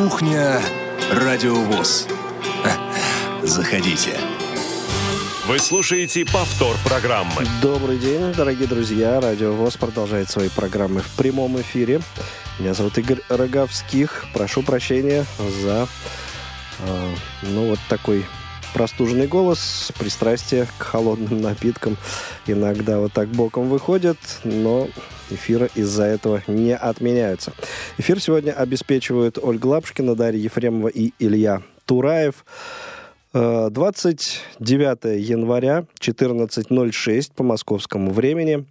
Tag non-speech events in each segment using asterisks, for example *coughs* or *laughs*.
Кухня Радиовоз. Заходите. Вы слушаете повтор программы. Добрый день, дорогие друзья. Радио ВОЗ продолжает свои программы в прямом эфире. Меня зовут Игорь Роговских. Прошу прощения за э, ну вот такой простуженный голос, пристрастие к холодным напиткам иногда вот так боком выходит, но эфиры из-за этого не отменяются. Эфир сегодня обеспечивают Ольга Лапшкина, Дарья Ефремова и Илья Тураев. 29 э, января, 14.06 по московскому времени.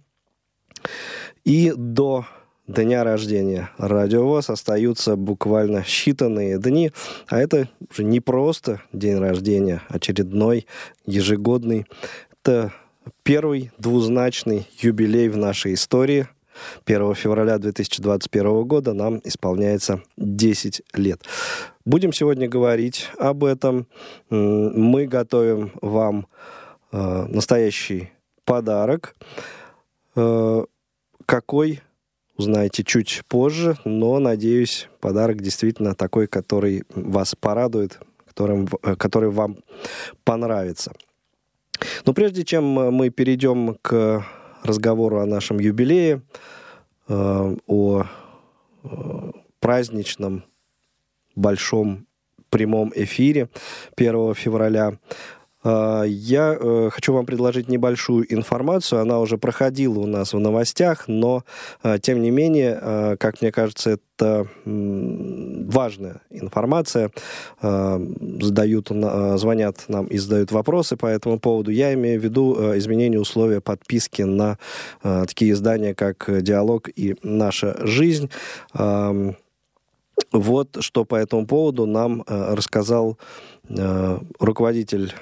И до дня рождения радиовоз остаются буквально считанные дни. А это уже не просто день рождения, очередной, ежегодный. Это первый двузначный юбилей в нашей истории. 1 февраля 2021 года нам исполняется 10 лет. Будем сегодня говорить об этом. Мы готовим вам э, настоящий подарок. Э, какой узнаете чуть позже, но, надеюсь, подарок действительно такой, который вас порадует, которым, э, который вам понравится. Но прежде чем мы перейдем к разговору о нашем юбилее, э, о э, праздничном большом прямом эфире 1 февраля, я э, хочу вам предложить небольшую информацию. Она уже проходила у нас в новостях, но, э, тем не менее, э, как мне кажется, это важная информация. Задают, звонят нам и задают вопросы по этому поводу. Я имею в виду изменение условия подписки на такие издания, как «Диалог» и «Наша жизнь». Вот что по этому поводу нам рассказал руководитель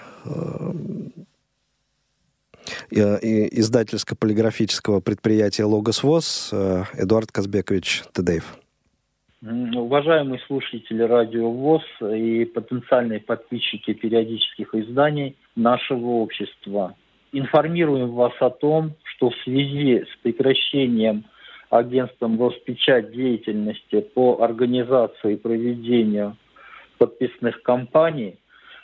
Э, издательско-полиграфического предприятия «Логос ВОЗ» э, Эдуард Казбекович Тедеев. Уважаемые слушатели Радио ВОЗ и потенциальные подписчики периодических изданий нашего общества, информируем вас о том, что в связи с прекращением агентством Роспечать деятельности по организации и проведению подписных кампаний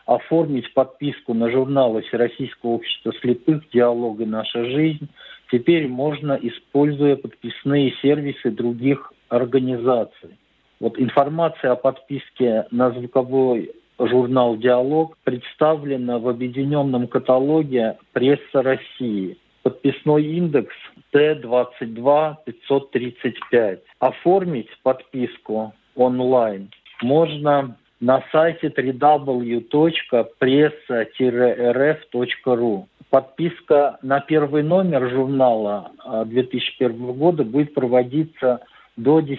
оформить подписку на журналы Всероссийского общества слепых «Диалог и наша жизнь» теперь можно, используя подписные сервисы других организаций. Вот информация о подписке на звуковой журнал «Диалог» представлена в объединенном каталоге «Пресса России». Подписной индекс Т-22-535. Оформить подписку онлайн можно на сайте www.pressa-rf.ru. Подписка на первый номер журнала 2001 а, года будет проводиться до 10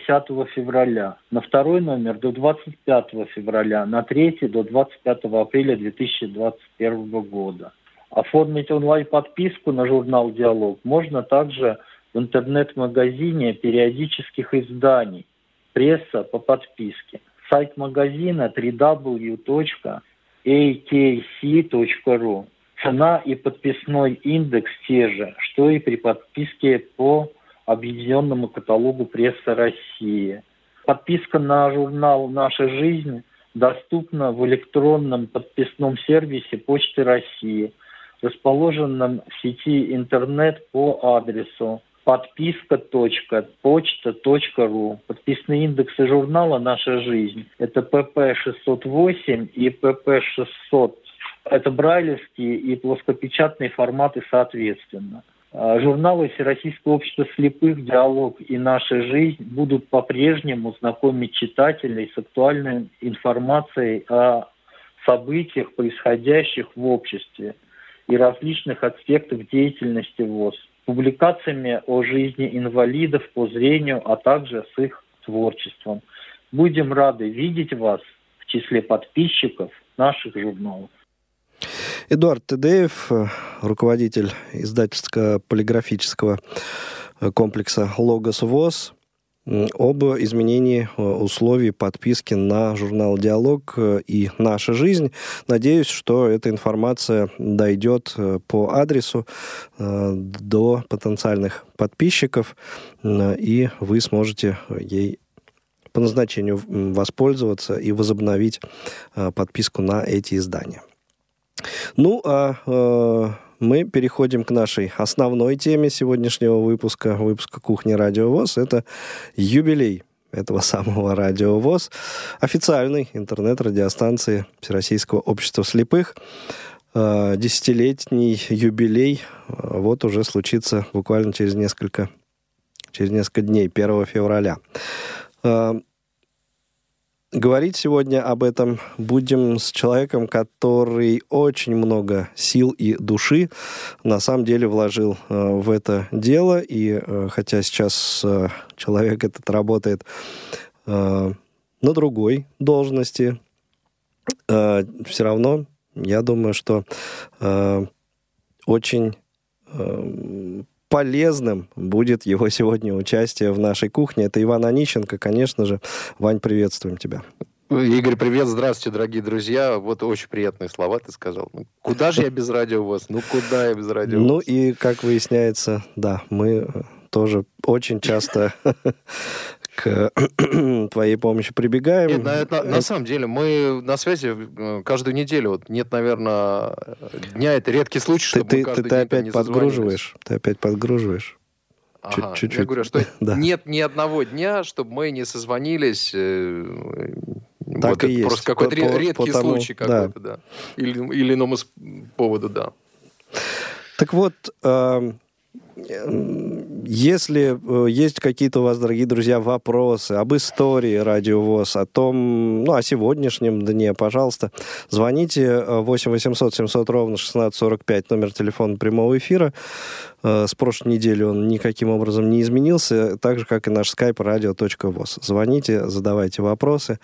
февраля, на второй номер до 25 февраля, на третий до 25 апреля 2021 года. Оформить онлайн-подписку на журнал «Диалог» можно также в интернет-магазине периодических изданий «Пресса по подписке» сайт магазина www.akc.ru. Цена и подписной индекс те же, что и при подписке по объединенному каталогу «Пресса России». Подписка на журнал «Наша жизнь» доступна в электронном подписном сервисе Почты России, расположенном в сети интернет по адресу подписка.почта.ру. Подписные индексы журнала «Наша жизнь» — это ПП-608 и ПП-600. Это брайлевские и плоскопечатные форматы соответственно. А, журналы Всероссийского общества слепых «Диалог» и «Наша жизнь» будут по-прежнему знакомить читателей с актуальной информацией о событиях, происходящих в обществе и различных аспектах деятельности ВОЗ публикациями о жизни инвалидов по зрению, а также с их творчеством. Будем рады видеть вас в числе подписчиков наших журналов. Эдуард Тедеев, руководитель издательско-полиграфического комплекса «Логос ВОЗ», об изменении э, условий подписки на журнал «Диалог» э, и «Наша жизнь». Надеюсь, что эта информация дойдет э, по адресу до потенциальных подписчиков, и вы сможете ей по назначению воспользоваться и возобновить подписку на эти издания. Ну, а мы переходим к нашей основной теме сегодняшнего выпуска, выпуска «Кухни Радио ВОЗ». Это юбилей этого самого Радио ВОЗ, официальной интернет-радиостанции Всероссийского общества слепых. Э, десятилетний юбилей э, вот уже случится буквально через несколько, через несколько дней, 1 февраля. Говорить сегодня об этом будем с человеком, который очень много сил и души на самом деле вложил э, в это дело. И э, хотя сейчас э, человек этот работает э, на другой должности, э, все равно я думаю, что э, очень э, полезным будет его сегодня участие в нашей кухне. Это Иван Онищенко, конечно же. Вань, приветствуем тебя. Игорь, привет, здравствуйте, дорогие друзья. Вот очень приятные слова ты сказал. Ну, куда же я без радио у вас? Ну, куда я без радио? Ну и, как выясняется, да, мы тоже очень часто к *clears throat* твоей помощи прибегаем. Нет, на, на, на самом деле, мы на связи э, каждую неделю. Вот нет, наверное, дня, это редкий случай, чтобы ты, мы каждый ты, ты опять подгруживаешь. Ты опять подгруживаешь. Ага, Чуть-чуть. Я говорю, что *laughs* да. нет ни одного дня, чтобы мы не созвонились. Э, так вот и есть. Просто какой-то по, редкий потому, случай какой-то, да. да. Или, или иному поводу, да. Так вот, э, если э, есть какие-то у вас, дорогие друзья, вопросы об истории радиовоз, о том, ну, о сегодняшнем дне, пожалуйста, звоните 8 800 700 ровно 1645, номер телефона прямого эфира. Э, с прошлой недели он никаким образом не изменился, так же, как и наш skype radio.voz. Звоните, задавайте вопросы,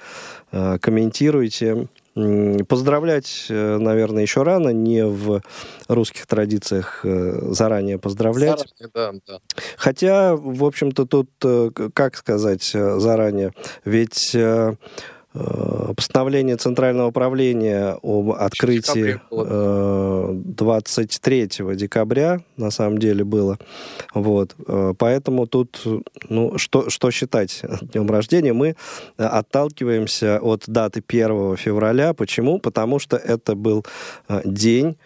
э, комментируйте. Поздравлять, э, наверное, еще рано, не в русских традициях заранее поздравлять. Заранее, да, да. Хотя, в общем-то, тут, как сказать заранее, ведь Э, постановление Центрального управления об открытии 23 э, декабря, на самом деле, было. Вот. Э, поэтому тут, ну, что, что считать днем рождения? Мы отталкиваемся от даты 1 февраля. Почему? Потому что это был день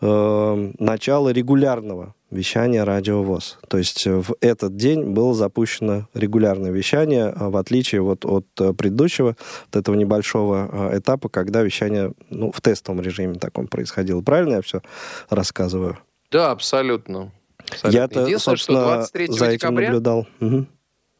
начала регулярного вещания Радио ВОЗ. То есть э, в этот день было запущено регулярное вещание, а в отличие вот от э, предыдущего, от этого небольшого э, этапа, когда вещание ну, в тестовом режиме таком происходило. Правильно я все рассказываю? Да, абсолютно. абсолютно. Я-то, собственно, за этим декабря... наблюдал. Угу.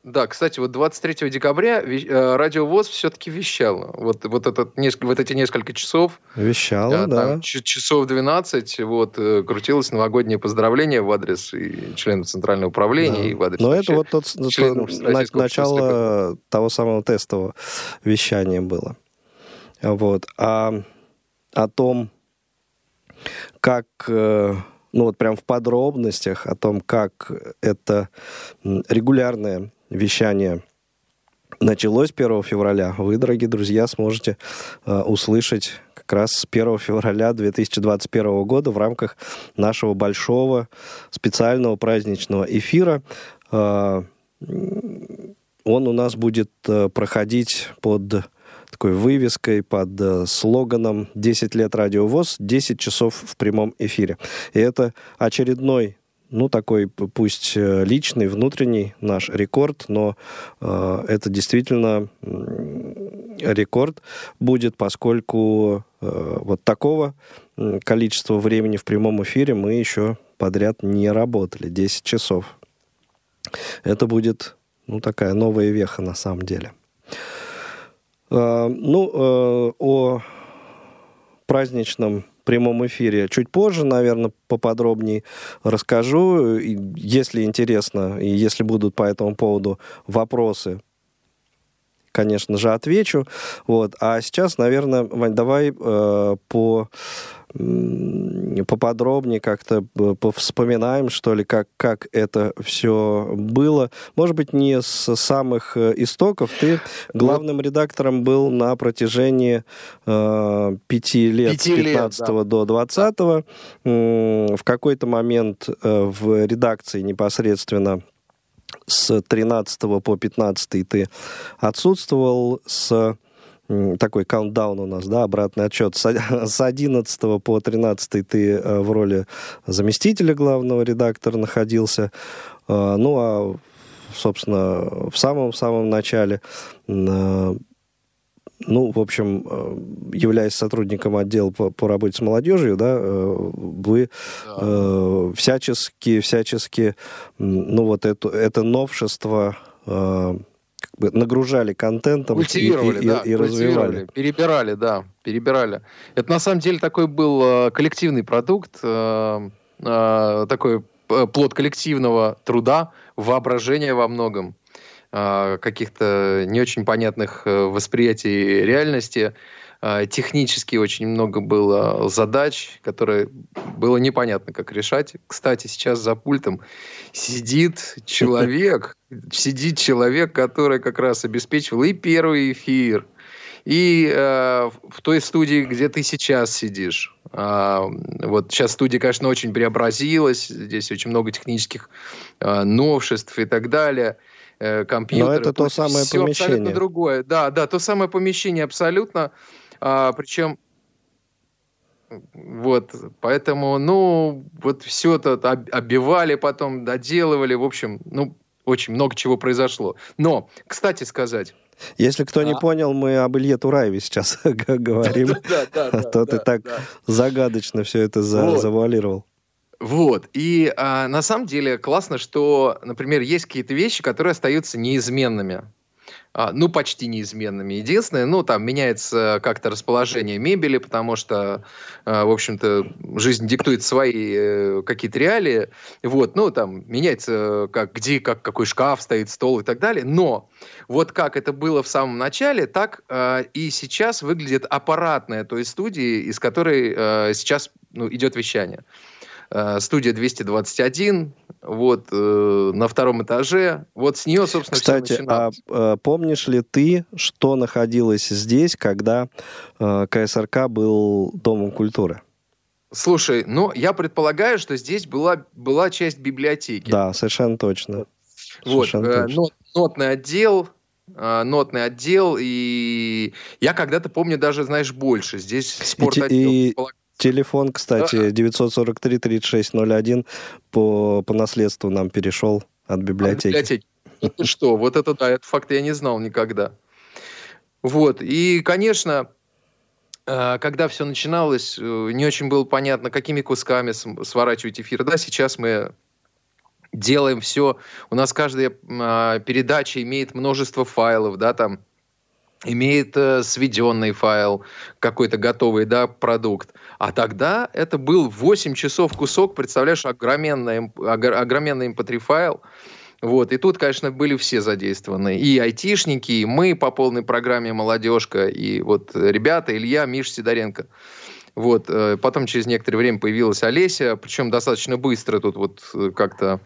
Да, кстати, вот 23 декабря э, Радио ВОЗ все-таки вещало. Вот, вот, этот, несколько, вот эти несколько часов. Вещало, да. Там, часов 12 вот, э, крутилось новогоднее поздравление в адрес и членов Центрального управления, да. и в адрес... Но это вот тот, тот, начало того самого тестового вещания было. Вот. А о том, как э, ну вот прям в подробностях о том, как это регулярное вещание началось 1 февраля, вы, дорогие друзья, сможете э, услышать как раз с 1 февраля 2021 года в рамках нашего большого специального праздничного эфира. Э, он у нас будет э, проходить под такой вывеской, под э, слоганом «10 лет радиовоз, 10 часов в прямом эфире». И это очередной ну, такой, пусть э, личный, внутренний наш рекорд, но э, это действительно рекорд будет, поскольку э, вот такого количества времени в прямом эфире мы еще подряд не работали, 10 часов. Это будет, ну, такая новая веха на самом деле. Э, ну, э, о праздничном прямом эфире чуть позже, наверное, поподробнее расскажу. Если интересно, и если будут по этому поводу вопросы, конечно же, отвечу. Вот. А сейчас, наверное, Вань, давай э, по поподробнее как-то вспоминаем, что ли, как, как это все было. Может быть, не с самых э, истоков. Ты главным редактором был на протяжении э, пяти лет, пяти с 15 лет, да. до 20 -го. В какой-то момент э, в редакции непосредственно с 13 по 15 ты отсутствовал, с такой каунтдаун у нас, да, обратный отчет. С, *laughs* с 11 по 13 ты э, в роли заместителя главного редактора находился. Э, ну, а, собственно, в самом-самом начале э, ну, в общем, являясь сотрудником отдела по, по работе с молодежью, да, вы да. Э, всячески, всячески, ну, вот это, это новшество бы нагружали контентом культивировали, и, и, да, и развивали. Перебирали, да, перебирали. Это на самом деле такой был э, коллективный продукт, э, э, такой плод коллективного труда, воображения во многом каких-то не очень понятных восприятий реальности. Технически очень много было задач, которые было непонятно, как решать. Кстати, сейчас за пультом сидит *laughs* человек, сидит человек, который как раз обеспечивал и первый эфир, и э, в той студии, где ты сейчас сидишь. Э, вот сейчас студия, конечно, очень преобразилась, здесь очень много технических э, новшеств и так далее. Э, компьютеры. Но это то самое все помещение. абсолютно другое. Да, да, то самое помещение абсолютно. А, причем вот, поэтому, ну, вот все это оббивали потом, доделывали, в общем, ну, очень много чего произошло. Но, кстати сказать... Если кто не а... понял, мы об Илье Тураеве сейчас *laughs* говорим. А то ты так загадочно все это завуалировал. Вот. И а, на самом деле классно, что, например, есть какие-то вещи, которые остаются неизменными. А, ну, почти неизменными. Единственное, ну, там меняется как-то расположение мебели, потому что, а, в общем-то, жизнь диктует свои э, какие-то реалии. Вот, ну, там меняется, как, где, как, какой шкаф стоит, стол и так далее. Но вот как это было в самом начале, так э, и сейчас выглядит аппаратная той студии, из которой э, сейчас ну, идет вещание. Э, студия 221, вот, э, на втором этаже. Вот с нее, собственно, Кстати, все начиналось. а э, помнишь ли ты, что находилось здесь, когда э, КСРК был Домом культуры? Слушай, ну, я предполагаю, что здесь была, была часть библиотеки. Да, совершенно точно. Вот, совершенно э, точно. Нот, нотный отдел, э, нотный отдел, и я когда-то помню даже, знаешь, больше. Здесь спорт И, и Телефон, кстати, 943-3601 по, по наследству нам перешел от библиотеки. От библиотеки. Это что? Вот это да, этот факт я не знал никогда. Вот. И, конечно, э, когда все начиналось, э, не очень было понятно, какими кусками сворачивать эфир. Да, сейчас мы делаем все. У нас каждая а, передача имеет множество файлов, да, там имеет э, сведенный файл, какой-то готовый да, продукт. А тогда это был 8 часов кусок, представляешь, огроменный, огроменный mp3 файл. Вот, и тут, конечно, были все задействованы. И айтишники, и мы по полной программе «Молодежка», и вот ребята, Илья, Миш Сидоренко. Вот, э, потом через некоторое время появилась Олеся, причем достаточно быстро тут вот э, как-то.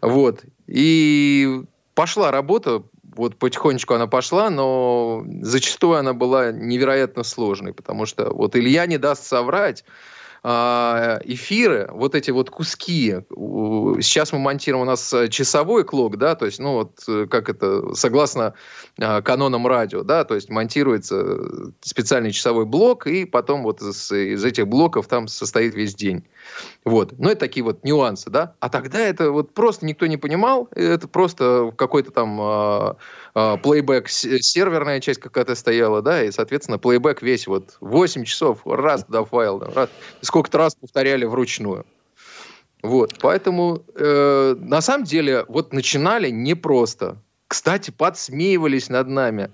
Вот, и пошла работа, вот потихонечку она пошла, но зачастую она была невероятно сложной, потому что вот Илья не даст соврать, эфиры, вот эти вот куски, сейчас мы монтируем у нас часовой клок, да, то есть, ну вот, э, как это, согласно а, канонам радио, да, то есть монтируется специальный часовой блок, и потом вот из, из этих блоков там состоит весь день. Вот. Ну, это такие вот нюансы, да. А тогда это вот просто никто не понимал, это просто какой-то там э, э, плейбэк, серверная часть какая-то стояла, да, и, соответственно, плейбэк весь вот 8 часов, раз туда файл, раз, сколько-то раз повторяли вручную. Вот, поэтому э, на самом деле вот начинали непросто. Кстати, подсмеивались над нами.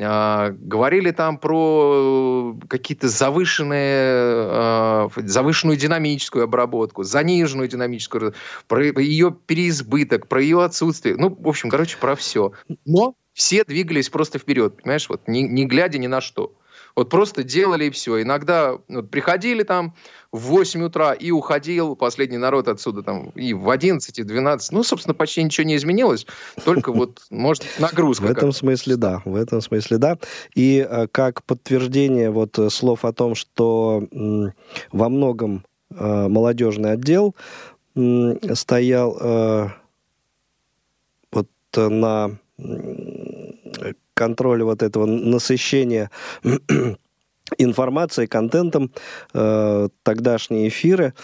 А, говорили там про какие-то завышенные, а, завышенную динамическую обработку, заниженную динамическую, про ее переизбыток, про ее отсутствие. Ну, в общем, короче, про все. Но все двигались просто вперед, понимаешь, вот не, не глядя ни на что. Вот просто делали и все. Иногда вот, приходили там в 8 утра и уходил последний народ отсюда там и в 11, и в 12. Ну, собственно, почти ничего не изменилось, только вот, может, *laughs* нагрузка. В этом смысле да, в этом смысле да. И э, как подтверждение вот э, слов о том, что во многом э, молодежный отдел стоял вот на контроле вот этого насыщения *clears throat* информацией, контентом э, тогдашние эфиры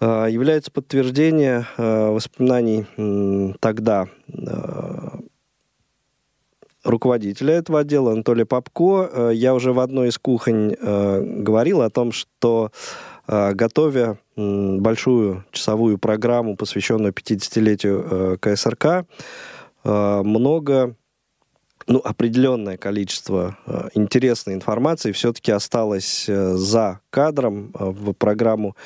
э, является подтверждение э, воспоминаний э, тогда э, руководителя этого отдела Анатолия Попко. Э, я уже в одной из кухонь э, говорил о том, что э, готовя э, большую часовую программу, посвященную 50-летию э, КСРК, э, много ну, определенное количество э, интересной информации все-таки осталось э, за кадром, э, в программу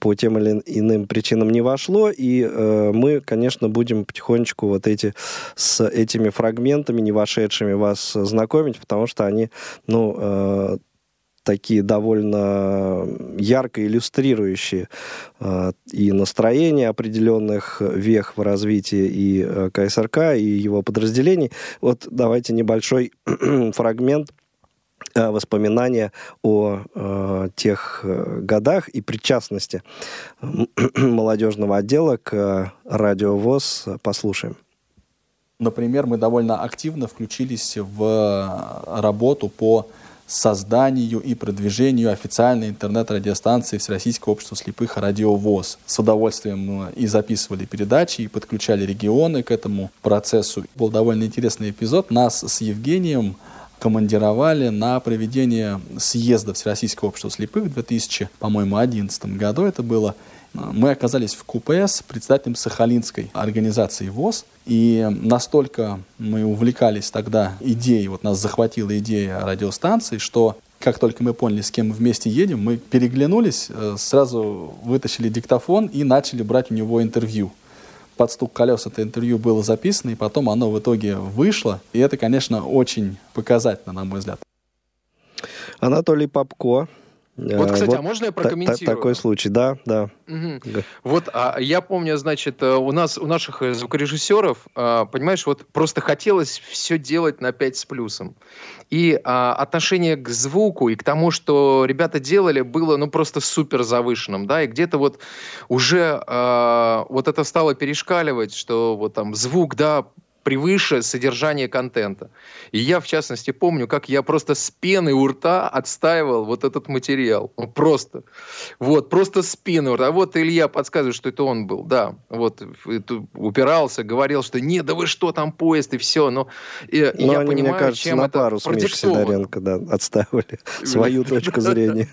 по тем или иным причинам не вошло, и мы, конечно, будем потихонечку вот эти, с этими фрагментами, не вошедшими, вас знакомить, потому что они, ну, такие довольно ярко иллюстрирующие э, и настроение определенных вех в развитии и э, КСРК, и его подразделений. Вот давайте небольшой *clears throat* фрагмент э, воспоминания о э, тех годах и причастности *clears throat* молодежного отдела к радиовоз послушаем. Например, мы довольно активно включились в работу по созданию и продвижению официальной интернет-радиостанции Всероссийского общества слепых «Радиовоз». С удовольствием мы и записывали передачи, и подключали регионы к этому процессу. Был довольно интересный эпизод. Нас с Евгением командировали на проведение съезда Всероссийского общества слепых в 2000, по-моему, 2011 году это было. Мы оказались в купе с председателем Сахалинской организации ВОЗ, и настолько мы увлекались тогда идеей, вот нас захватила идея радиостанции, что как только мы поняли, с кем мы вместе едем, мы переглянулись, э, сразу вытащили диктофон и начали брать у него интервью. Под стук колес это интервью было записано, и потом оно в итоге вышло. И это, конечно, очень показательно, на мой взгляд. Анатолий Попко, вот, кстати, вот а можно я прокомментирую? Такой случай, да, да. Угу. Вот, а, я помню, значит, э, у нас, у наших э, звукорежиссеров, а, понимаешь, вот просто хотелось все делать на 5 с плюсом. И а, отношение к звуку и к тому, что ребята делали, было, ну, просто супер завышенным, да, и где-то вот уже а, вот это стало перешкаливать, что вот там звук, да, превыше содержания контента. И я, в частности, помню, как я просто с пеной у рта отстаивал вот этот материал. Просто. Вот, просто с пеной у рта. А вот Илья подсказывает, что это он был, да. Вот, упирался, говорил, что нет, да вы что, там поезд и все. Но, и, Но я они, понимаю, мне кажется, чем на пару это с Мишей Сидоренко да, отстаивали *laughs* свою точку зрения.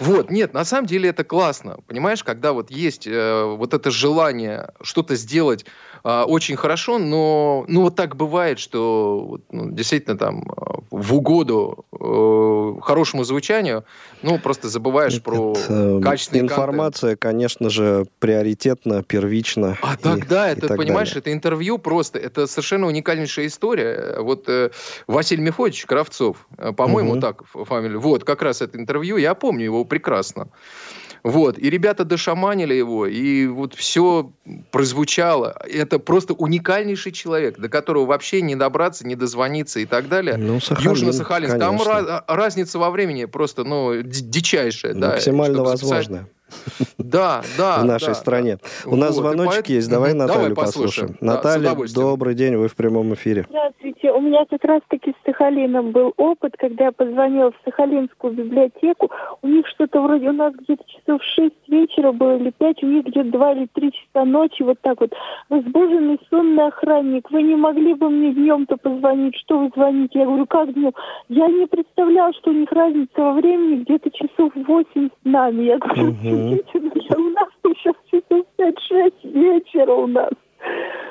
Вот, нет, на самом деле это классно. Понимаешь, когда вот есть э, вот это желание что-то сделать а, очень хорошо, но ну вот так бывает, что ну, действительно там в угоду э, хорошему звучанию, ну просто забываешь Нет, про это, качественный Информация, контент. конечно же, приоритетна, первична. А и, тогда, и это, так понимаешь, далее. это интервью просто, это совершенно уникальнейшая история. Вот э, Василий Мефодич Кравцов, э, по-моему, угу. так фамилия, вот как раз это интервью, я помню его прекрасно. Вот. И ребята дошаманили его, и вот все прозвучало. Это просто уникальнейший человек, до которого вообще не добраться, не дозвониться и так далее. Ну, Сахалин, Южно-Сахалинск. Там раз, разница во времени просто ну, дичайшая. Максимально да, возможная. Да, да. В нашей да, стране. Да. У нас вот, звоночек поэтому... есть, давай Наталью давай послушаем. Да, Наталья, добрый день, вы в прямом эфире. Здравствуйте, у меня как раз-таки с Сахалином был опыт, когда я позвонила в Сахалинскую библиотеку, у них что-то вроде, у нас где-то часов 6 вечера было или 5, у них где-то 2 или 3 часа ночи, вот так вот, разбуженный сонный охранник, вы не могли бы мне днем-то позвонить, что вы звоните? Я говорю, как днем? Я не представляла, что у них разница во времени где-то часов 8 с нами. Я говорю, у нас сейчас часов 5-6 вечера у нас.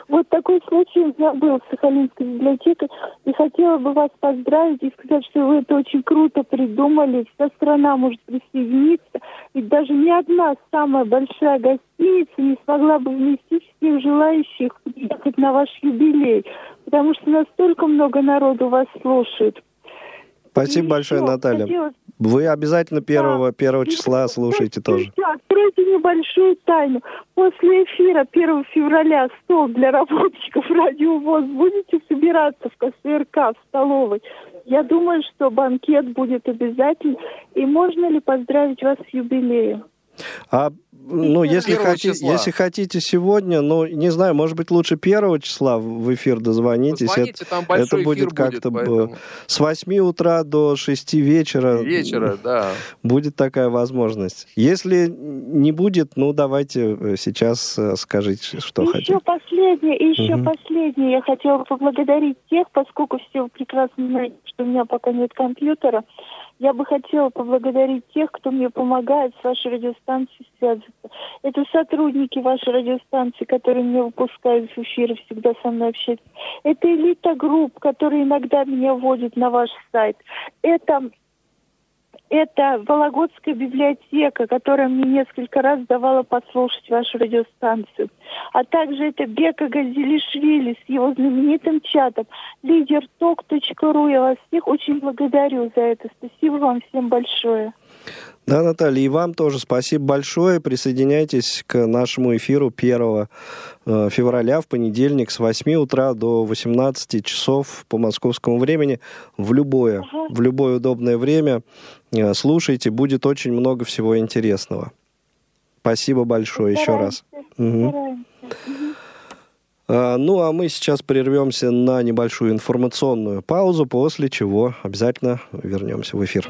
Вот такой случай у меня был в Сахалинской библиотеке. И хотела бы вас поздравить и сказать, что вы это очень круто придумали. Вся страна может присоединиться. Ведь даже ни одна самая большая гостиница не смогла бы вместить всех желающих ехать на ваш юбилей. Потому что настолько много народу вас слушает. Спасибо и большое, Наталья. Хотелось... Вы обязательно первого, да. первого числа слушайте тоже. Откройте небольшую тайну. После эфира 1 февраля стол для работников радиовоз будете собираться в КСРК, в столовой. Я думаю, что банкет будет обязательно. И можно ли поздравить вас с юбилеем? А ну, если, хоти- числа. если хотите сегодня, ну, не знаю, может быть, лучше первого числа в эфир дозвонитесь. Позвоните, там большой это будет эфир как-то будет, бы поэтому С 8 утра до 6 вечера. вечера, да. Будет такая возможность. Если не будет, ну, давайте э, сейчас э, скажите, что еще хотите. последнее, и еще Мгм. последнее. Я хотела поблагодарить тех, поскольку все прекрасно знаете, что у меня пока нет компьютера. Я бы хотела поблагодарить тех, кто мне помогает с вашей радиостанцией связаться. Это сотрудники вашей радиостанции, которые меня выпускают из эфира, всегда со мной общаются. Это элита групп, которые иногда меня вводят на ваш сайт. Это это Вологодская библиотека, которая мне несколько раз давала послушать вашу радиостанцию. А также это Бека Газилишвили с его знаменитым чатом лидер ток.ру. Я вас всех очень благодарю за это. Спасибо вам всем большое. Да, Наталья, и вам тоже спасибо большое. Присоединяйтесь к нашему эфиру 1 э, февраля в понедельник с 8 утра до 18 часов по московскому времени в любое, в любое удобное время. Э, Слушайте, будет очень много всего интересного. Спасибо большое еще раз. Стараемся. А, Ну, а мы сейчас прервемся на небольшую информационную паузу, после чего обязательно вернемся в эфир.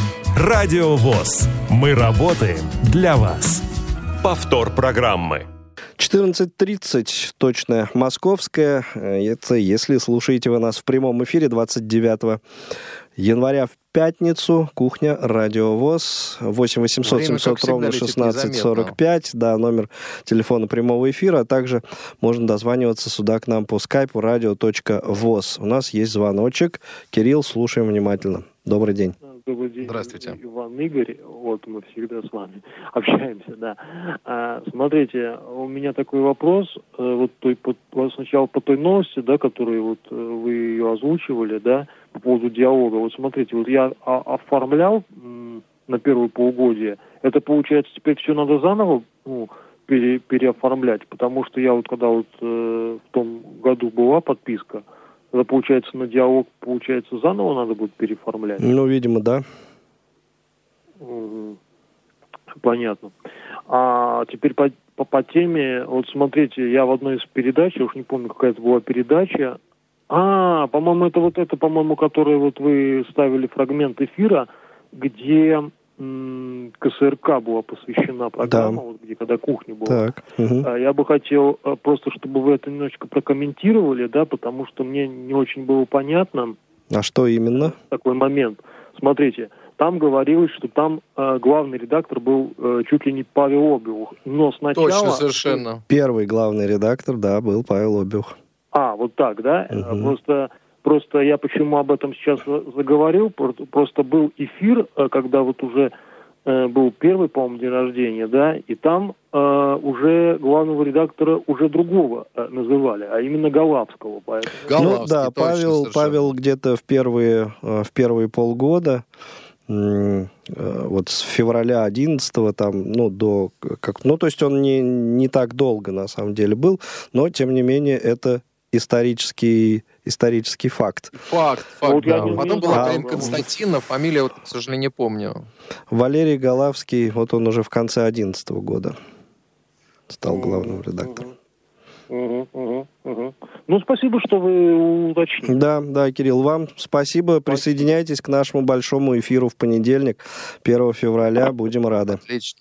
Радио ВОЗ. Мы работаем для вас. Повтор программы. 14.30, точно московская. Это если слушаете вы нас в прямом эфире 29 января в пятницу. Кухня, Радио ВОЗ, 8 800 Время, как 700 всегда, ровно летит 16 незаметно. 45. Да, номер телефона прямого эфира. А также можно дозваниваться сюда к нам по скайпу radio.voz. У нас есть звоночек. Кирилл, слушаем внимательно. Добрый день. Добрый день, Здравствуйте. Иван Игорь. Вот мы всегда с вами *laughs* общаемся, да. А, смотрите, у меня такой вопрос. Э, Вот той, по- сначала по той новости, да, которую вот э, вы ее озвучивали, да, по поводу диалога. Вот смотрите, вот я оформлял на первое полугодие. Это получается теперь все надо заново ну, пере- переоформлять, потому что я вот когда вот э, в том году была подписка, это получается на диалог, получается заново надо будет переоформлять. Ну, видимо, да. Понятно. А теперь по, по, по теме, вот смотрите, я в одной из передач, я уж не помню, какая это была передача. А, по-моему, это вот это, по-моему, которое вот вы ставили фрагмент эфира, где КСРК была посвящена программа, вот где когда кухня была. Так. А, Я бы хотел а, просто, чтобы вы это немножечко прокомментировали, да, потому что мне не очень было понятно, А что именно? такой момент. Смотрите, там говорилось, что там э, главный редактор был э, чуть ли не Павел Обиух. Но сначала... Точно, совершенно. Первый главный редактор, да, был Павел Обюх. А, вот так, да? Э, Мгм. Просто, просто я почему об этом сейчас за- заговорил, про- просто был эфир, э, когда вот уже э, был первый, по-моему, день рождения, да, и там э, уже главного редактора уже другого э, называли, а именно Галавского. Поэтому... ну да, точно, Павел, совершенно. Павел где-то в первые, э, в первые полгода, э, вот с февраля 11 там, ну, до, как, ну, то есть он не, не так долго, на самом деле, был, но, тем не менее, это исторический, исторический факт. Факт, факт, Вот я да. не Потом был а- Константинов, фамилия, вот, к сожалению, не помню. Валерий Голавский, вот он уже в конце 11 года стал главным редактором. Ну, спасибо, что вы уточнили. Да, да, Кирилл, вам спасибо. Присоединяйтесь к нашему большому эфиру в понедельник, 1 февраля. Будем рады. Отлично.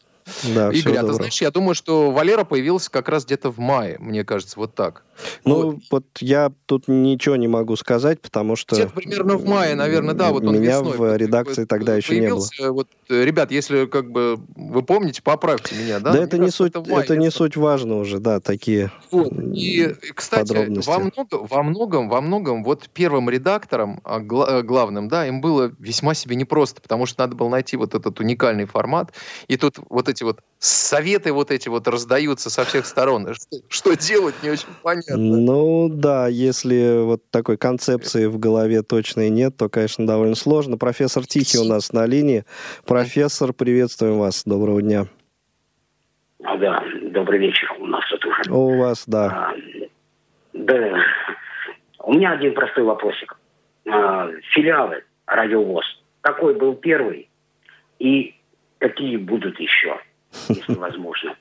Да, Игорь, а ты знаешь, я думаю, что Валера появился как раз где-то в мае, мне кажется, вот так. Ну, Вот. вот я тут ничего не могу сказать, потому что... Где-то примерно в мае, наверное, да, вот он Меня весной в редакции тогда еще не было. появился. Вот, э, ребят, если как бы вы помните, поправьте меня, да? Да, это не суть, в мае это не суть важно уже, да, такие. Вот. И, кстати, во многом, во многом, во многом, вот первым редактором, а, гла- э, главным, да, им было весьма себе непросто, потому что надо было найти вот этот уникальный формат. И тут вот эти эти вот советы вот эти вот раздаются со всех сторон. Что, что делать, не очень понятно. Ну да, если вот такой концепции в голове точной нет, то, конечно, довольно сложно. Профессор Тихий у нас на линии. Профессор, приветствуем вас. Доброго дня. А, да, добрый вечер у нас тут уже. У вас, да. А, да. У меня один простой вопросик. А, филиалы Радиовоз. Какой был первый и какие будут еще, если возможно?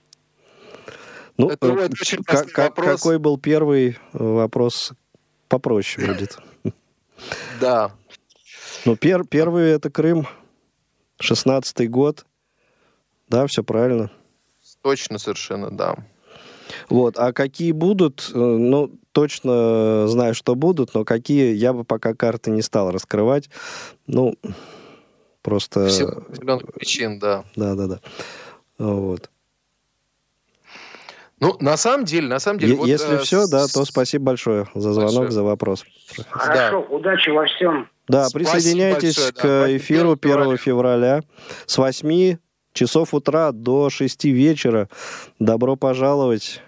Ну, Это э, очень как, как, какой был первый вопрос попроще будет. *laughs* Да. Ну, пер, первый это Крым, шестнадцатый год. Да, все правильно. Точно, совершенно, да. Вот, а какие будут, э, ну, точно знаю, что будут, но какие, я бы пока карты не стал раскрывать. Ну, просто... Всего причин, да. Да, да, да. Вот. Ну, на самом деле, на самом деле... Е- вот, если э, все, да, то спасибо большое за звонок, большое. за вопрос. Хорошо, да. удачи во всем. Да, спасибо присоединяйтесь большое, к да. эфиру 1 февраля с 8 часов утра до 6 вечера. Добро пожаловать.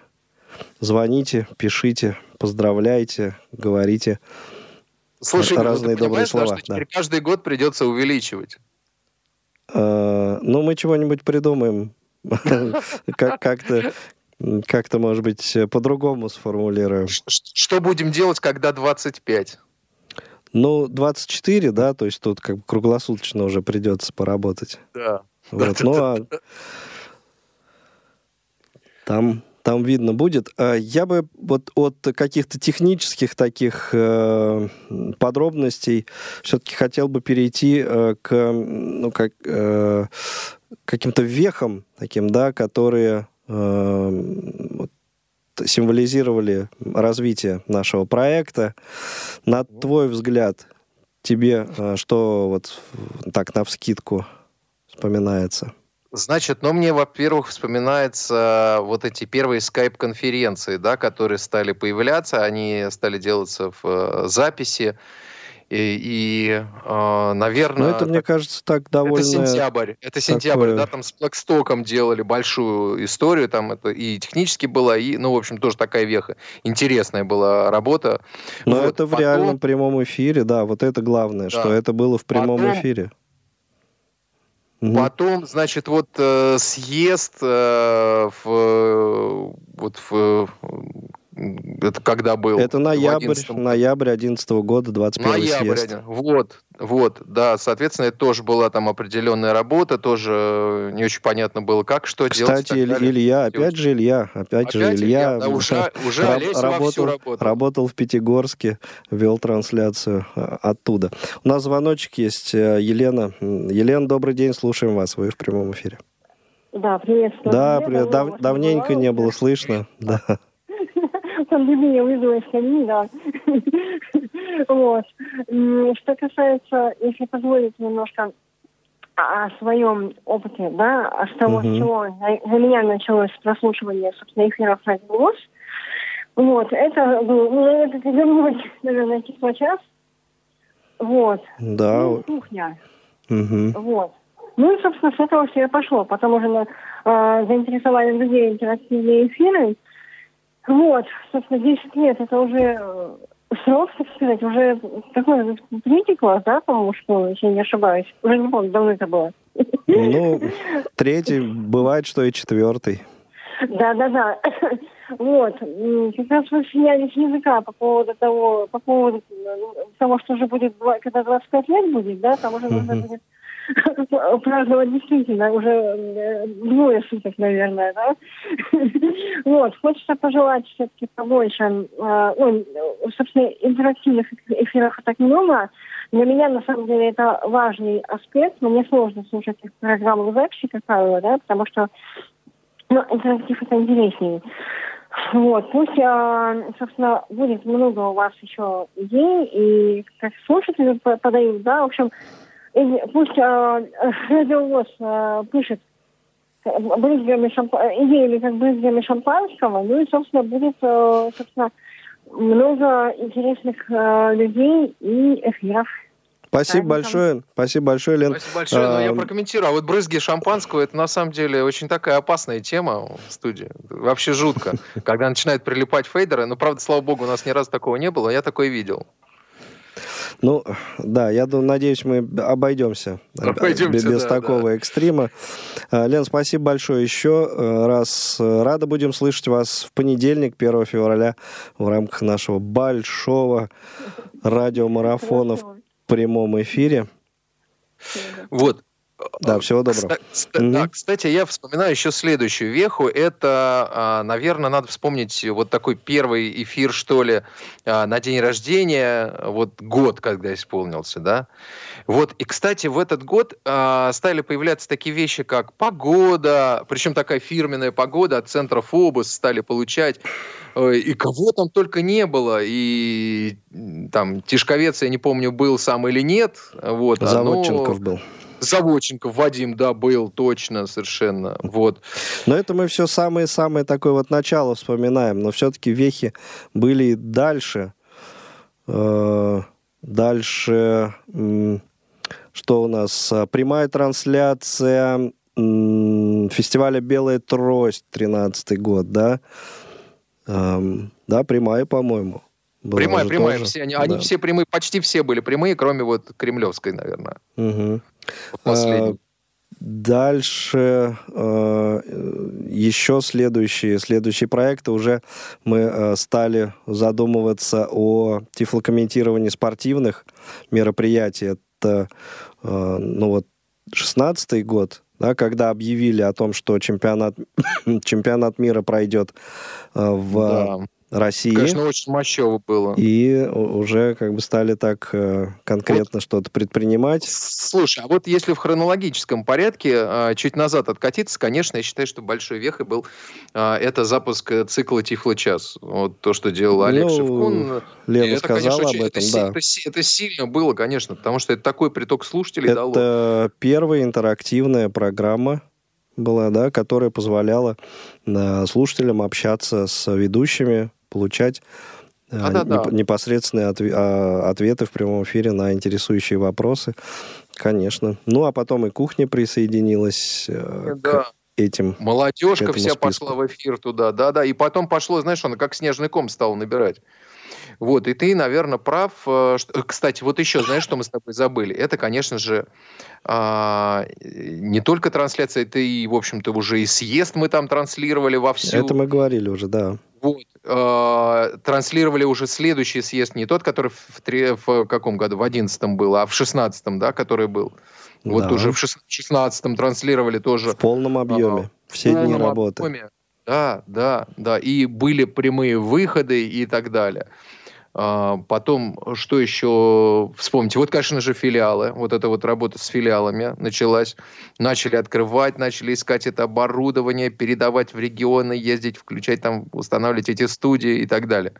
Звоните, пишите, поздравляйте, говорите Слушай, разные ну, добрые слова. Что да. каждый год придется увеличивать. А, ну, мы чего-нибудь придумаем. Как-то, как-то, может быть, по-другому сформулируем. Что будем делать, когда 25? Ну, 24, да, то есть тут как бы круглосуточно уже придется поработать. Да. Вот, ну, а там там видно будет. А я бы вот от каких-то технических таких э, подробностей все-таки хотел бы перейти э, к ну, как, э, каким-то вехам таким, да, которые вот, символизировали развитие нашего проекта. На твой взгляд, тебе что вот так на вскидку вспоминается? Значит, ну мне, во-первых, вспоминаются вот эти первые скайп-конференции, да, которые стали появляться, они стали делаться в э, записи. И, и э, наверное... Ну, это, мне кажется, так довольно... Это сентябрь. Это сентябрь, такое... да, там с Blackstock делали большую историю, там это и технически было, и, ну, в общем, тоже такая веха. Интересная была работа. Но вот, это в потом... реальном прямом эфире, да, вот это главное, да. что это было в прямом потом... эфире. Потом, значит, вот э, съезд э, в, вот в это когда был? Это ноябрь, 11 ноябрь 11 года, 21 ноябрь, съезд. Вот, вот, да, соответственно, это тоже была там определенная работа, тоже не очень понятно было, как, что Кстати, делать. Кстати, Илья, опять же Илья, опять, опять же Илья, Илья да, *laughs* уже, уже работал, работал. работал в Пятигорске, вел трансляцию а, оттуда. У нас звоночек есть, э, Елена. Елена, добрый день, слушаем вас, вы в прямом эфире. Да, приветствую. Да, привет. Дав, давненько не было слышно, *laughs* да пандемия вызвалась ко да. вот. Что касается, если позволить немножко о своем опыте, да, с того, с чего за меня началось прослушивание, собственно, эфиров «Голос», вот, это был, ну, это вернуть, наверное, число час, вот, да. ну, кухня, uh-huh. вот. Ну и, собственно, с этого все и пошло. Потом уже э, заинтересовали людей интерактивные эфиры. Вот, собственно, 10 лет это уже э, срок, так сказать, уже такой третий класс, да, по-моему, что, если я не ошибаюсь. Уже не помню, давно это было. Ну, *laughs* третий, бывает, что и четвертый. Да, да, да. *laughs* Вот. Как раз вы смеялись языка по поводу того, по поводу э, того, что уже будет, когда 25 лет будет, да, там уже нужно будет праздновать действительно уже э, двое суток, наверное, да. *laughs* Вот, хочется пожелать все-таки побольше, э, ну, собственно, интерактивных эфиров так много. Для меня, на самом деле, это важный аспект. Мне сложно слушать их программу в записи, как правило, да, потому что ну, интерактив это интереснее. Вот, пусть, э, собственно, будет много у вас еще идей, и как слушатели подают, да, в общем, и пусть э, радиовоз э, пишет брызгами шамп... идеями как брызгами шампанского, ну и, собственно, будет, э, собственно, много интересных э, людей и эфиров. Спасибо большое. Спасибо большое, Лен. Спасибо большое. Но я А, прокомментирую. А вот брызги шампанского, это на самом деле очень такая опасная тема в студии. Вообще жутко. *laughs* Когда начинают прилипать фейдеры. Но, правда, слава богу, у нас ни разу такого не было. Я такое видел. Ну, да, я думаю, надеюсь, мы обойдемся, э, Обойдемся, без да, такого экстрима. А, Лен, спасибо большое еще э, раз. Э, Рады будем слышать вас в понедельник, 1 февраля, в рамках нашего большого радиомарафона в прямом эфире. Вот. Да, всего доброго. Кста- кста- да, кстати, я вспоминаю еще следующую веху. Это, наверное, надо вспомнить вот такой первый эфир, что ли, а, на день рождения, вот год, когда исполнился, да. Вот, и, кстати, в этот год а, стали появляться такие вещи, как погода, причем такая фирменная погода от центра Фобос стали получать. Ой, И кого там только не было. И там Тишковец, я не помню, был сам или нет. Вот, а, Заводченков но- был. Заводченков Вадим, да, был, точно, совершенно. Вот. Но это мы все самое-самое такое вот начало вспоминаем. Но все-таки вехи были дальше. Э, Дальше, что у нас? Прямая трансляция фестиваля «Белая трость», 13 год, да? Эм, Да, прямая, по-моему. была прямая, прямая. тоже. Все, они, они Да. все прямые, почти все были прямые, кроме вот Кремлевской, наверное. Мгм. А, Дальше э, еще следующие, следующие проекты уже мы э, стали задумываться о тифлокомментировании спортивных мероприятий. Это э, ну вот 16 год, да, когда объявили о том, что чемпионат, *coughs* чемпионат мира пройдет э, в Да. России. Конечно, очень мощево было. И уже как бы стали так э, конкретно что-то предпринимать. Слушай, а вот если в хронологическом порядке а, чуть назад откатиться, конечно, я считаю, что большой вехой был а, это запуск э, цикла Тифло-час. Вот то, что делал Олег Ну, Шевкун. Лена это, сказала конечно, об этом, это, да. это это сильно было, конечно, потому что это такой приток слушателей дало. Это первая интерактивная программа была, да, которая позволяла э, слушателям общаться с ведущими, получать э, Да-да-да. неп- непосредственные отве- а, ответы в прямом эфире на интересующие вопросы. Конечно. Ну, а потом и кухня присоединилась э, Да. к этим. Молодежка вся списку. пошла в эфир туда, да-да, и потом пошло, знаешь, она как снежный ком стала набирать. Вот, и ты, наверное, прав. э, что- Кстати, вот еще, знаешь, что мы с тобой забыли? Это, конечно же, а, не только трансляция, это и, в общем-то, уже и съезд мы там транслировали вовсю. Это мы говорили уже, да. Вот. э, транслировали уже следующий съезд, не тот, который в, тре- в каком году? В одиннадцатом был, а в шестнадцатом, да, который был. Вот Да. уже в шестнадцатом транслировали тоже В полном объеме. Все дни полном работы. объеме. Да, да, да. И были прямые выходы и так далее. А, Потом, что еще вспомните? Вот, конечно же, филиалы. Вот эта вот работа с филиалами началась. Начали открывать, начали искать это оборудование, передавать в регионы, ездить, включать там, устанавливать эти студии и так далее.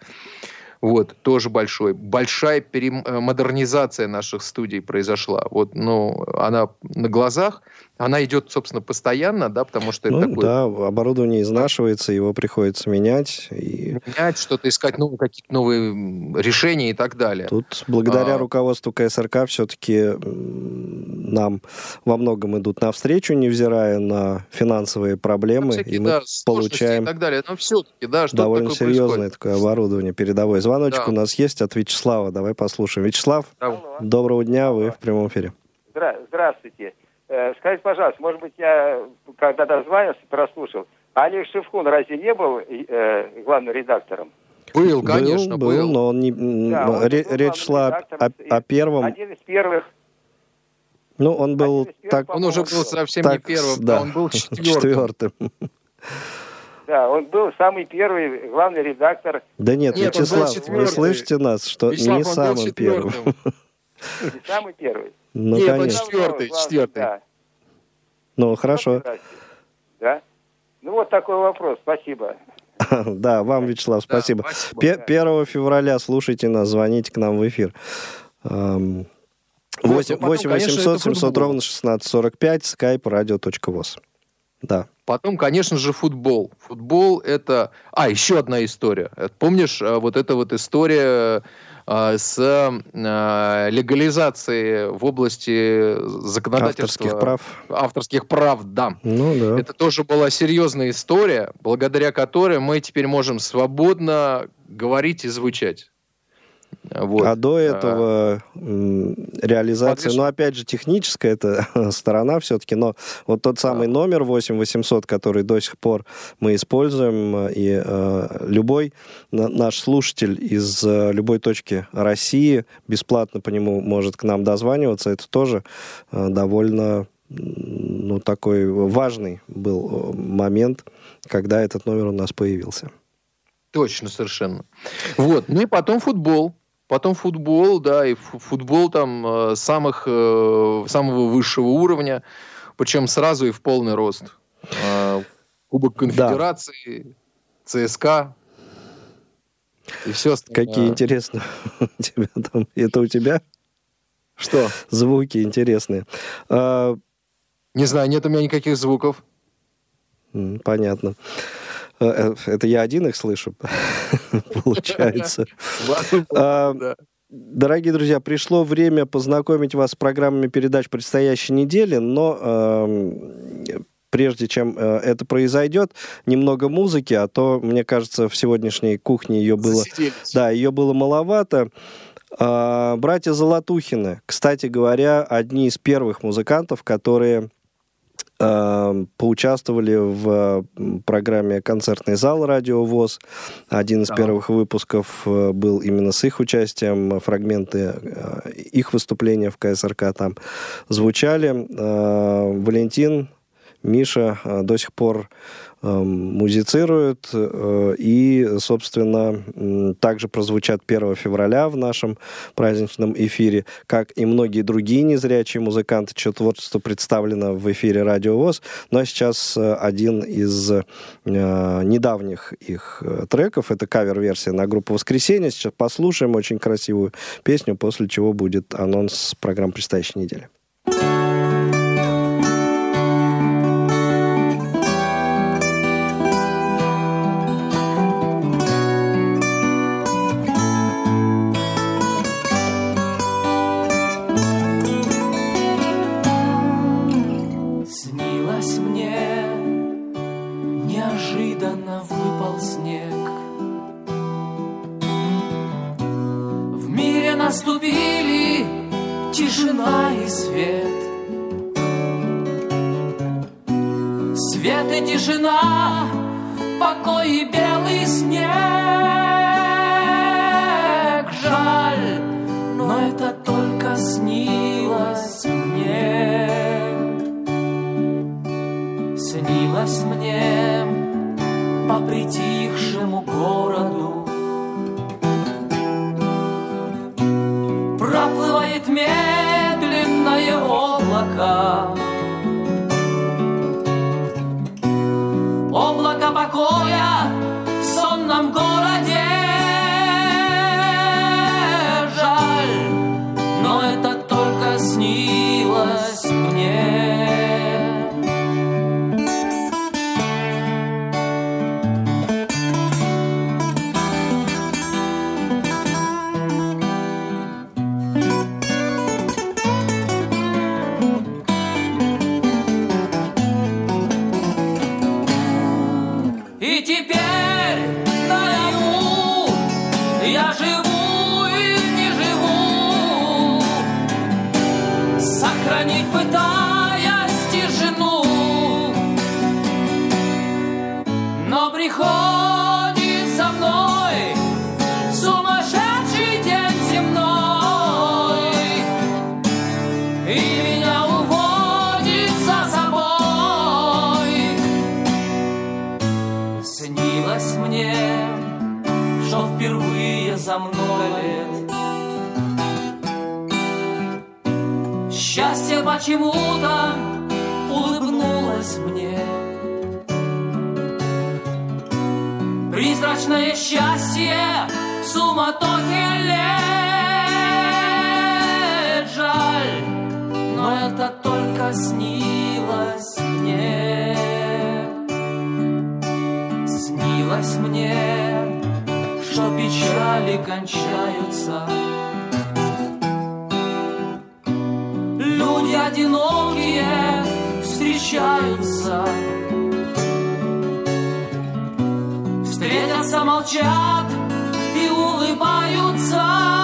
Вот, тоже большой. Большая перем- э, модернизация наших студий произошла. Вот, ну, она на глазах, она идет, собственно, постоянно, да, потому что это Ну, такое да, оборудование изнашивается, его приходится менять. И менять, что-то искать, ну, какие-то новые решения и так далее. Тут благодаря А. руководству КСРК все-таки нам во многом идут навстречу, невзирая на финансовые проблемы, Всякие, и мы да, получаем и так далее. Но все-таки, да, что довольно такое серьезное происходит? такое оборудование передовое. Звоночек Да. у нас есть от Вячеслава. Давай послушаем. Вячеслав, Да. доброго дня, вы в прямом эфире. Здра- Здравствуйте. Э, Скажите, пожалуйста, может быть, я, когда дозвонился, прослушал, Олег Шевкун разве не был э, главным редактором? Был, конечно, был, был. но он не, Да, он ре- был речь шла о, о первом. Один из первых. Ну, он был из так, первых, Он уже был совсем так, не первым, да, он был *laughs* четвертым. четвертым. *laughs* Да, он был самый первый главный редактор, Да нет, Нет, Вячеслав, вы слышите нас, что Вячеслав, не самым первым. не самый первый. Ну, Нет, он конечно. четвертый, четвертый. Да. Ну, хорошо. Да? Ну, вот такой вопрос. Спасибо. *laughs* Да, вам, Вячеслав, Да, спасибо. спасибо. Пе- 1 февраля слушайте нас, звоните к нам в эфир. Эм, Вот, 8 ну, потом, конечно, 800 это 700 футбол. ровно 1645, skype radio.voz. Да. Потом, конечно же, футбол. Футбол это... А, еще одна история. Помнишь, э, вот эта вот история с а, легализацией в области законодательства... Авторских прав. Авторских прав, да. Ну да. Это тоже была серьезная история, благодаря которой мы теперь можем свободно говорить и звучать. Вот. А до этого м, реализация, Подлеж... ну, опять же, техническая это *laughs* сторона все-таки, но вот тот самый да. номер 8800, который до сих пор мы используем, и э, любой наш слушатель из э, любой точки России бесплатно по нему может к нам дозваниваться, это тоже э, довольно ну, такой важный был э, момент, когда этот номер у нас появился. Точно, совершенно. Вот. Ну и потом футбол. Потом футбол, да, и футбол там э, самых, э, самого высшего уровня, причем сразу и в полный рост. Э, Кубок конфедерации, да. ЦСКА и все остальное. Какие интересные *laughs* у тебя там. Это у тебя? Что? Звуки интересные. А... Не знаю, нет у меня никаких звуков. Понятно. Э, э, это я один их слышу, *laughs* получается. А, дорогие друзья, пришло время познакомить вас с программами передач предстоящей недели, но прежде чем э, это произойдет, немного музыки, а то, мне кажется, в сегодняшней кухне ее было... Да, ее было маловато. А, братья Золотухины, кстати говоря, одни из первых музыкантов, которые Эм, поучаствовали в программе «Концертный зал» радио ВОЗ. Один из да. первых выпусков э, был именно с их участием. Фрагменты э, их выступления в КСРК там звучали. Э, Валентин, Миша до сих пор Эм, музицируют. Э, и, собственно, также прозвучат 1 февраля в нашем праздничном эфире, как и многие другие незрячие музыканты, чье творчество представлено в эфире Радио ВОЗ. Ну а сейчас э, один из э, недавних их треков, это кавер-версия на группу «Воскресенье». Сейчас послушаем очень красивую песню, после чего будет анонс программы предстоящей недели. наступили тишина и свет. Свет и тишина, покой и белый снег. Жаль, но это только снилось мне. Снилось мне по притихшему городу 啊 почему-то улыбнулась мне. Призрачное счастье в суматохе лет жаль, но это только снилось мне. Снилось мне, что печали кончаются Люди одинокие встречаются. Встретятся, молчат и улыбаются.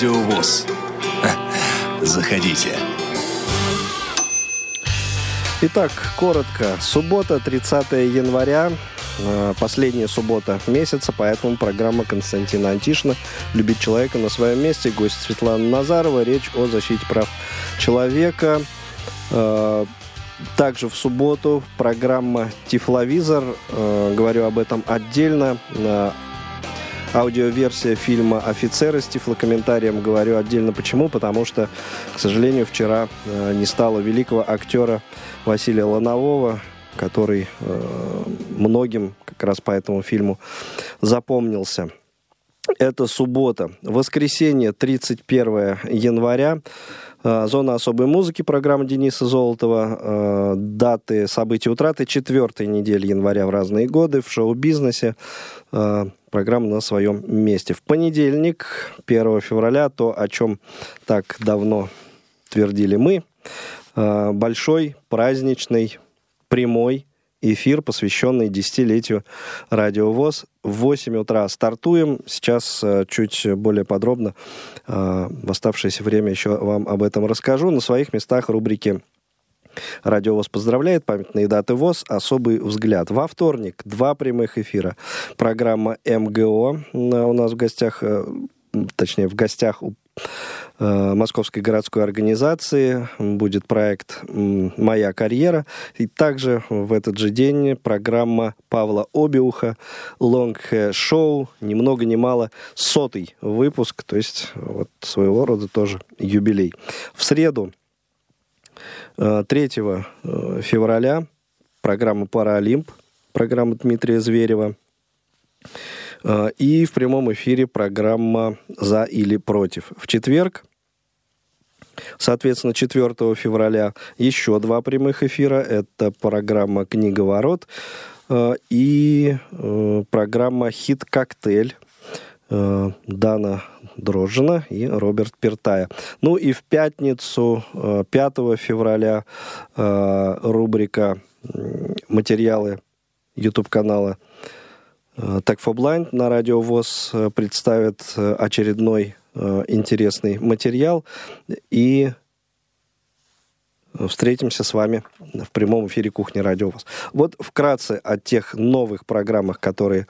Радиовоз. *laughs* Заходите. Итак, коротко. Суббота, 30 января. э, Последняя суббота месяца, поэтому программа Константина Антишина «Любить человека на своем месте». Гость Светлана Назарова. Речь о защите прав человека. Э, Также в субботу программа «Тифловизор». Э, Говорю об этом отдельно. Аудиоверсия фильма «Офицеры» с тифлокомментарием. Говорю отдельно почему. Потому что, к сожалению, вчера э, не стало великого актера Василия Ланового, который э, многим как раз по этому фильму запомнился. Это суббота. Воскресенье, 31 января. Э, Зона особой музыки, программа Дениса Золотова. Э, Даты событий утраты четвертой недели января в разные годы в шоу-бизнесе. Э, Программа на своем месте. В понедельник, 1 февраля, то, о чем так давно твердили мы, большой праздничный прямой эфир, посвященный десятилетию радиовоз. В 8 утра стартуем. Сейчас э, чуть более подробно э, в оставшееся время еще вам об этом расскажу. На своих местах рубрики Радио ВОЗ поздравляет, памятные даты ВОЗ, особый взгляд. Во вторник два прямых эфира. Программа МГО у нас в гостях, э, точнее, в гостях у Московской городской организации будет проект «Моя карьера». И также в этот же день программа Павла Обиуха «Лонг Шоу». Ни много ни мало сотый выпуск, то есть вот своего рода тоже юбилей. В среду 3 февраля программа «Паралимп», программа Дмитрия Зверева. Э, И в прямом эфире программа «За или против». В четверг, соответственно, 4 февраля, еще два прямых эфира. Это программа «Книговорот» э, и э, программа «Хит-коктейль». Дана Дрожжина и Роберт Пертая. Ну и в пятницу, э, 5 февраля, рубрика «Материалы» YouTube-канала Tech for Blind на Радио ВОЗ э, представит э, очередной э, интересный материал. И встретимся с вами в прямом эфире Кухни Радио ВОЗ. Вот вкратце о тех новых программах, которые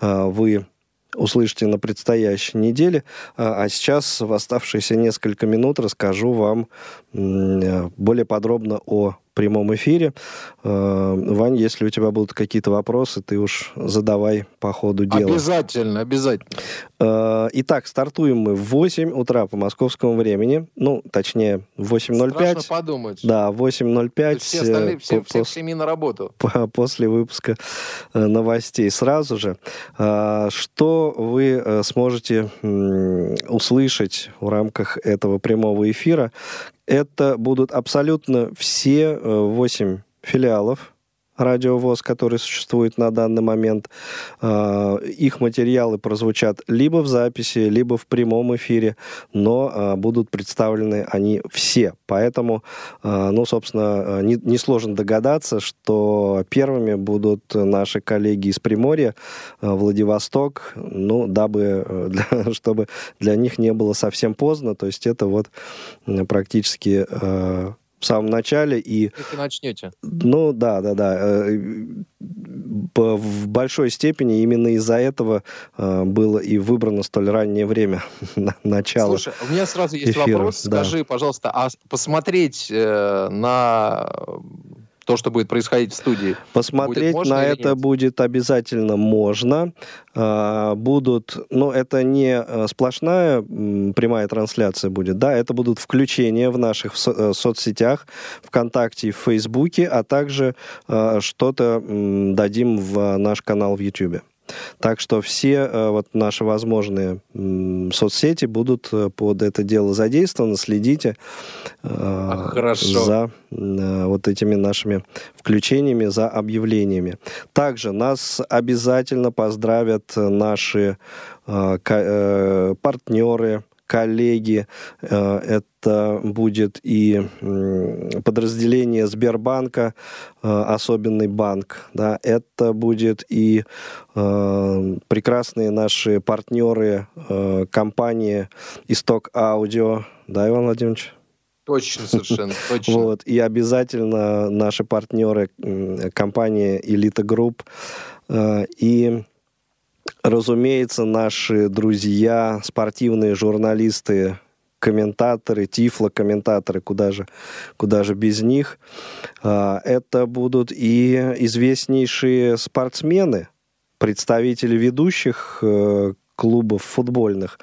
э, вы услышите на предстоящей неделе. А сейчас в оставшиеся несколько минут расскажу вам э, более подробно о прямом эфире. Э, Вань, если у тебя будут какие-то вопросы, ты уж задавай по ходу дела. Обязательно, обязательно. Э, Итак, стартуем мы в 8 утра по московскому времени. Ну, точнее, в 8.05. Страшно подумать. Да, 8.05. Все остальные, э, все, все семи на работу. *laughs* по- после выпуска новостей сразу же. Что вы сможете услышать в рамках этого прямого эфира? Это будут абсолютно все э, восемь филиалов Радио ВОЗ, которые существуют на данный момент. А, Их материалы прозвучат либо в записи, либо в прямом эфире, но а, будут представлены они все. Поэтому, а, ну, собственно, не- несложно догадаться, что первыми будут наши коллеги из Приморья, Владивосток, ну, дабы, э, *laughs* для- чтобы для них не было совсем поздно. То есть это вот практически э, в самом начале и Как и начнете. ну да, да, да. Э, В большой степени именно из-за этого э, было и выбрано столь раннее время *laughs* на- начала. Слушай, у меня сразу есть эфира, вопрос. да. Скажи, пожалуйста, а посмотреть э, на то, что будет происходить в студии, Посмотреть будет на это будет обязательно можно. А, Будут, ну, это не э, сплошная прямая трансляция будет, да, это будут включения в наших со- э, соцсетях, ВКонтакте и в Фейсбуке, а также э, что-то дадим в наш канал в Ютьюбе. Так что все э, вот наши возможные соцсети будут э, под это дело задействованы. Следите э, хорошо. за вот этими нашими включениями, за объявлениями. Также нас обязательно поздравят наши партнеры, коллеги. Э, Это будет и подразделение Сбербанка, э, особенный банк. Да, это будет и э, прекрасные наши партнеры компании Исток Аудио. Да, Иван Владимирович? точно совершенно, *laughs* точно. Вот, и обязательно наши партнеры, компания Элита Групп и, разумеется, наши друзья, спортивные журналисты, комментаторы, тифло-комментаторы, куда же, куда же без них. А, Это будут и известнейшие спортсмены, представители ведущих э, клубов футбольных,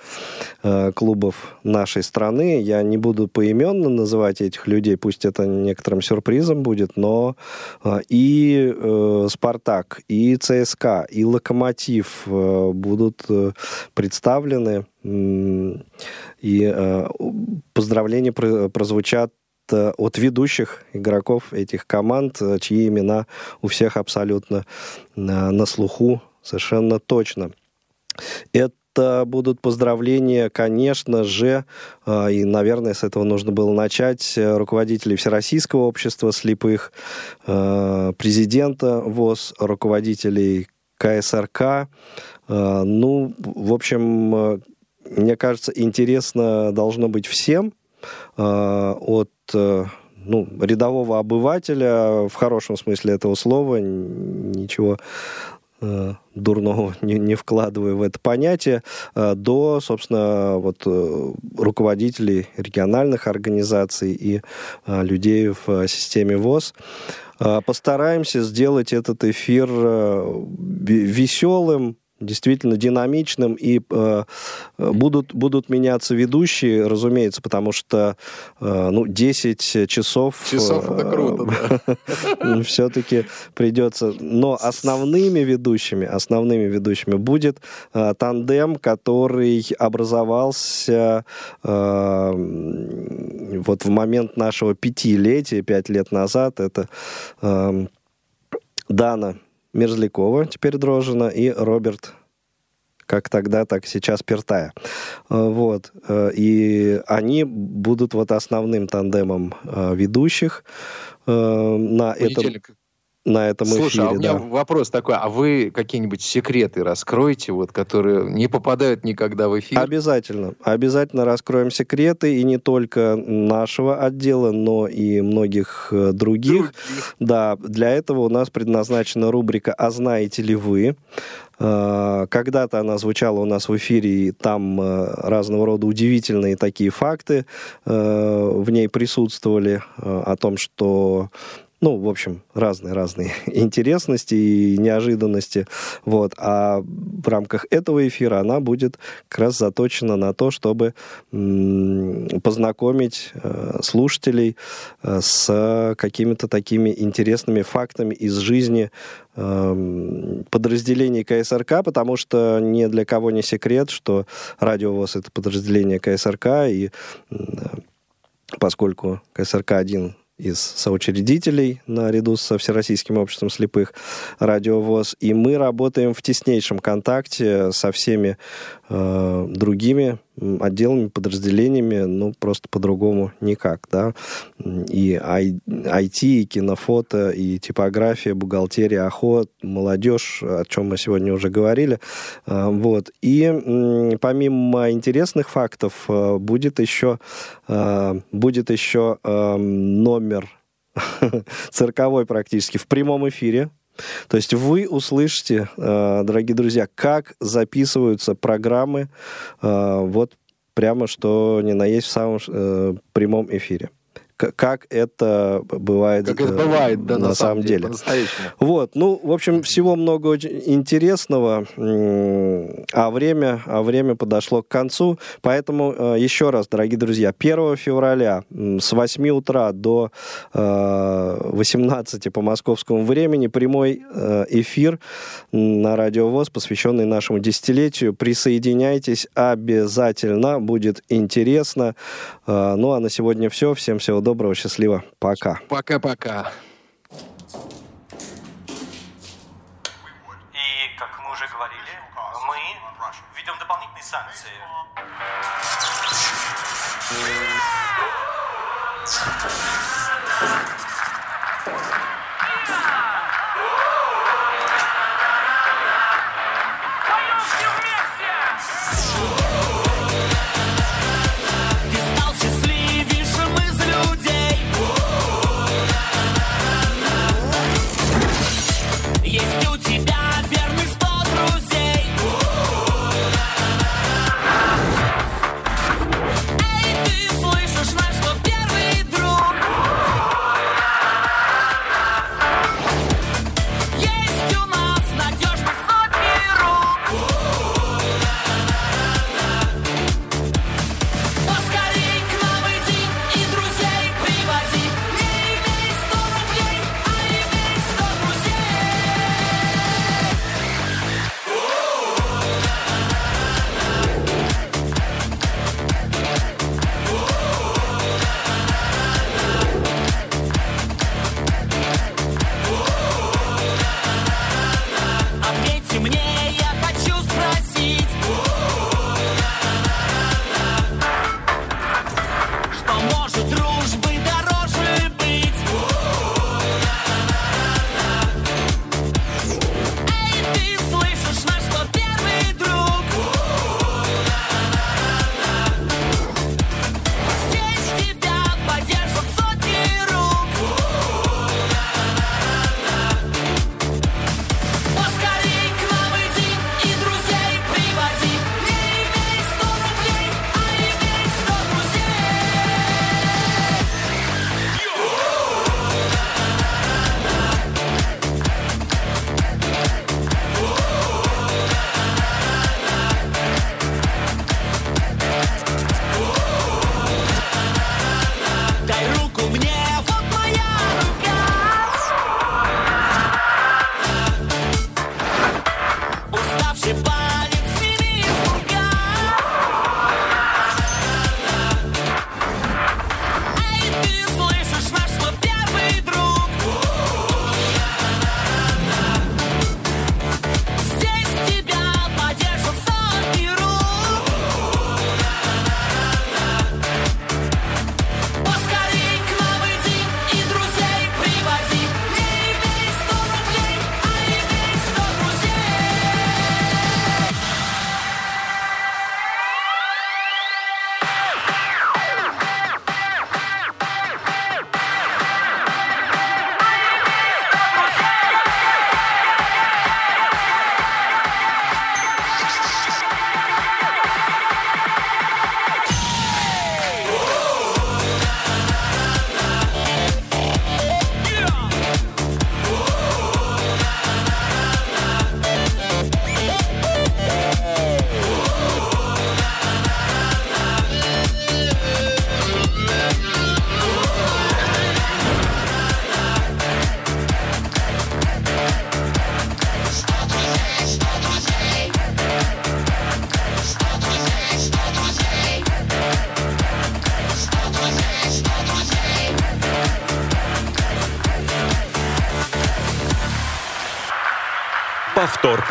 э, клубов нашей страны. Я не буду поименно называть этих людей, пусть это некоторым сюрпризом будет, но э, и э, «Спартак», и «ЦСКА», и «Локомотив» э, будут э, представлены. М, И э, поздравления про- прозвучат э, от ведущих игроков этих команд, э, чьи имена у всех абсолютно на, на слуху совершенно точно. Это будут поздравления, конечно же, э, и, наверное, с этого нужно было начать, руководителей Всероссийского общества слепых, э, президента ВОЗ, руководителей КСРК. Э, Ну, в общем, мне кажется, интересно должно быть всем от ну, рядового обывателя, в хорошем смысле этого слова, ничего дурного *laughs* не, не вкладывая в это понятие, э, до, собственно, вот, э, руководителей региональных организаций и э, людей в э, системе ВОЗ. Э, Постараемся сделать этот эфир э, ве- веселым, действительно динамичным, и э, э, будут, будут меняться ведущие, разумеется, потому что э, ну, 10 часов... Часов это круто, да. *laughs* Все-таки придется... Но основными ведущими, основными ведущими будет э, тандем, который образовался э, вот в момент нашего пятилетия, пять лет назад. Это э, Дана Мерзлякова, теперь Дрожина, и Роберт как тогда, так сейчас Пертая. Э, Вот. Э, И они будут вот основным тандемом э, ведущих на этом. На этом Слушай, эфире. а у меня да. вопрос такой, а вы какие-нибудь секреты раскроете, вот, которые не попадают никогда в эфир? Обязательно. Обязательно раскроем секреты, и не только нашего отдела, но и многих э, других. Да, для этого у нас предназначена рубрика «А знаете ли вы?». Э, Когда-то она звучала у нас в эфире, и там э, разного рода удивительные такие факты в ней присутствовали о том, что ну, в общем, разные-разные *laughs* интересности и неожиданности. Вот. А в рамках этого эфира она будет как раз заточена на то, чтобы познакомить э, слушателей э, с какими-то такими интересными фактами из жизни эм, подразделений КСРК, потому что ни для кого не секрет, что Радио ВОЗ — это подразделение КСРК, и поскольку КСРК один из соучредителей наряду со Всероссийским обществом слепых радиовоз. И мы работаем в теснейшем контакте со всеми другими отделами, подразделениями, ну, просто по-другому никак, да. И IT, и кинофото, и типография, бухгалтерия, охот, молодежь, о чем мы сегодня уже говорили. Э, вот. И помимо интересных фактов э, будет еще, э, будет еще номер *laughs* цирковой практически в прямом эфире то есть вы услышите, э, дорогие друзья, как записываются программы э, вот прямо что ни на есть в самом э, прямом эфире как это бывает, как это бывает да, на, на самом деле. деле. Вот, ну, в общем, всего много очень интересного, а время, а время подошло к концу, поэтому э, еще раз, дорогие друзья, 1 февраля с 8 утра до 18 э, по московскому времени прямой э, эфир на Радио ВОЗ, посвященный нашему десятилетию. Присоединяйтесь обязательно, будет интересно. Ну, а на сегодня все. Всем всего доброго, счастливо. Пока. Пока-пока. И, как мы уже говорили, мы введем дополнительные санкции.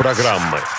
Программы.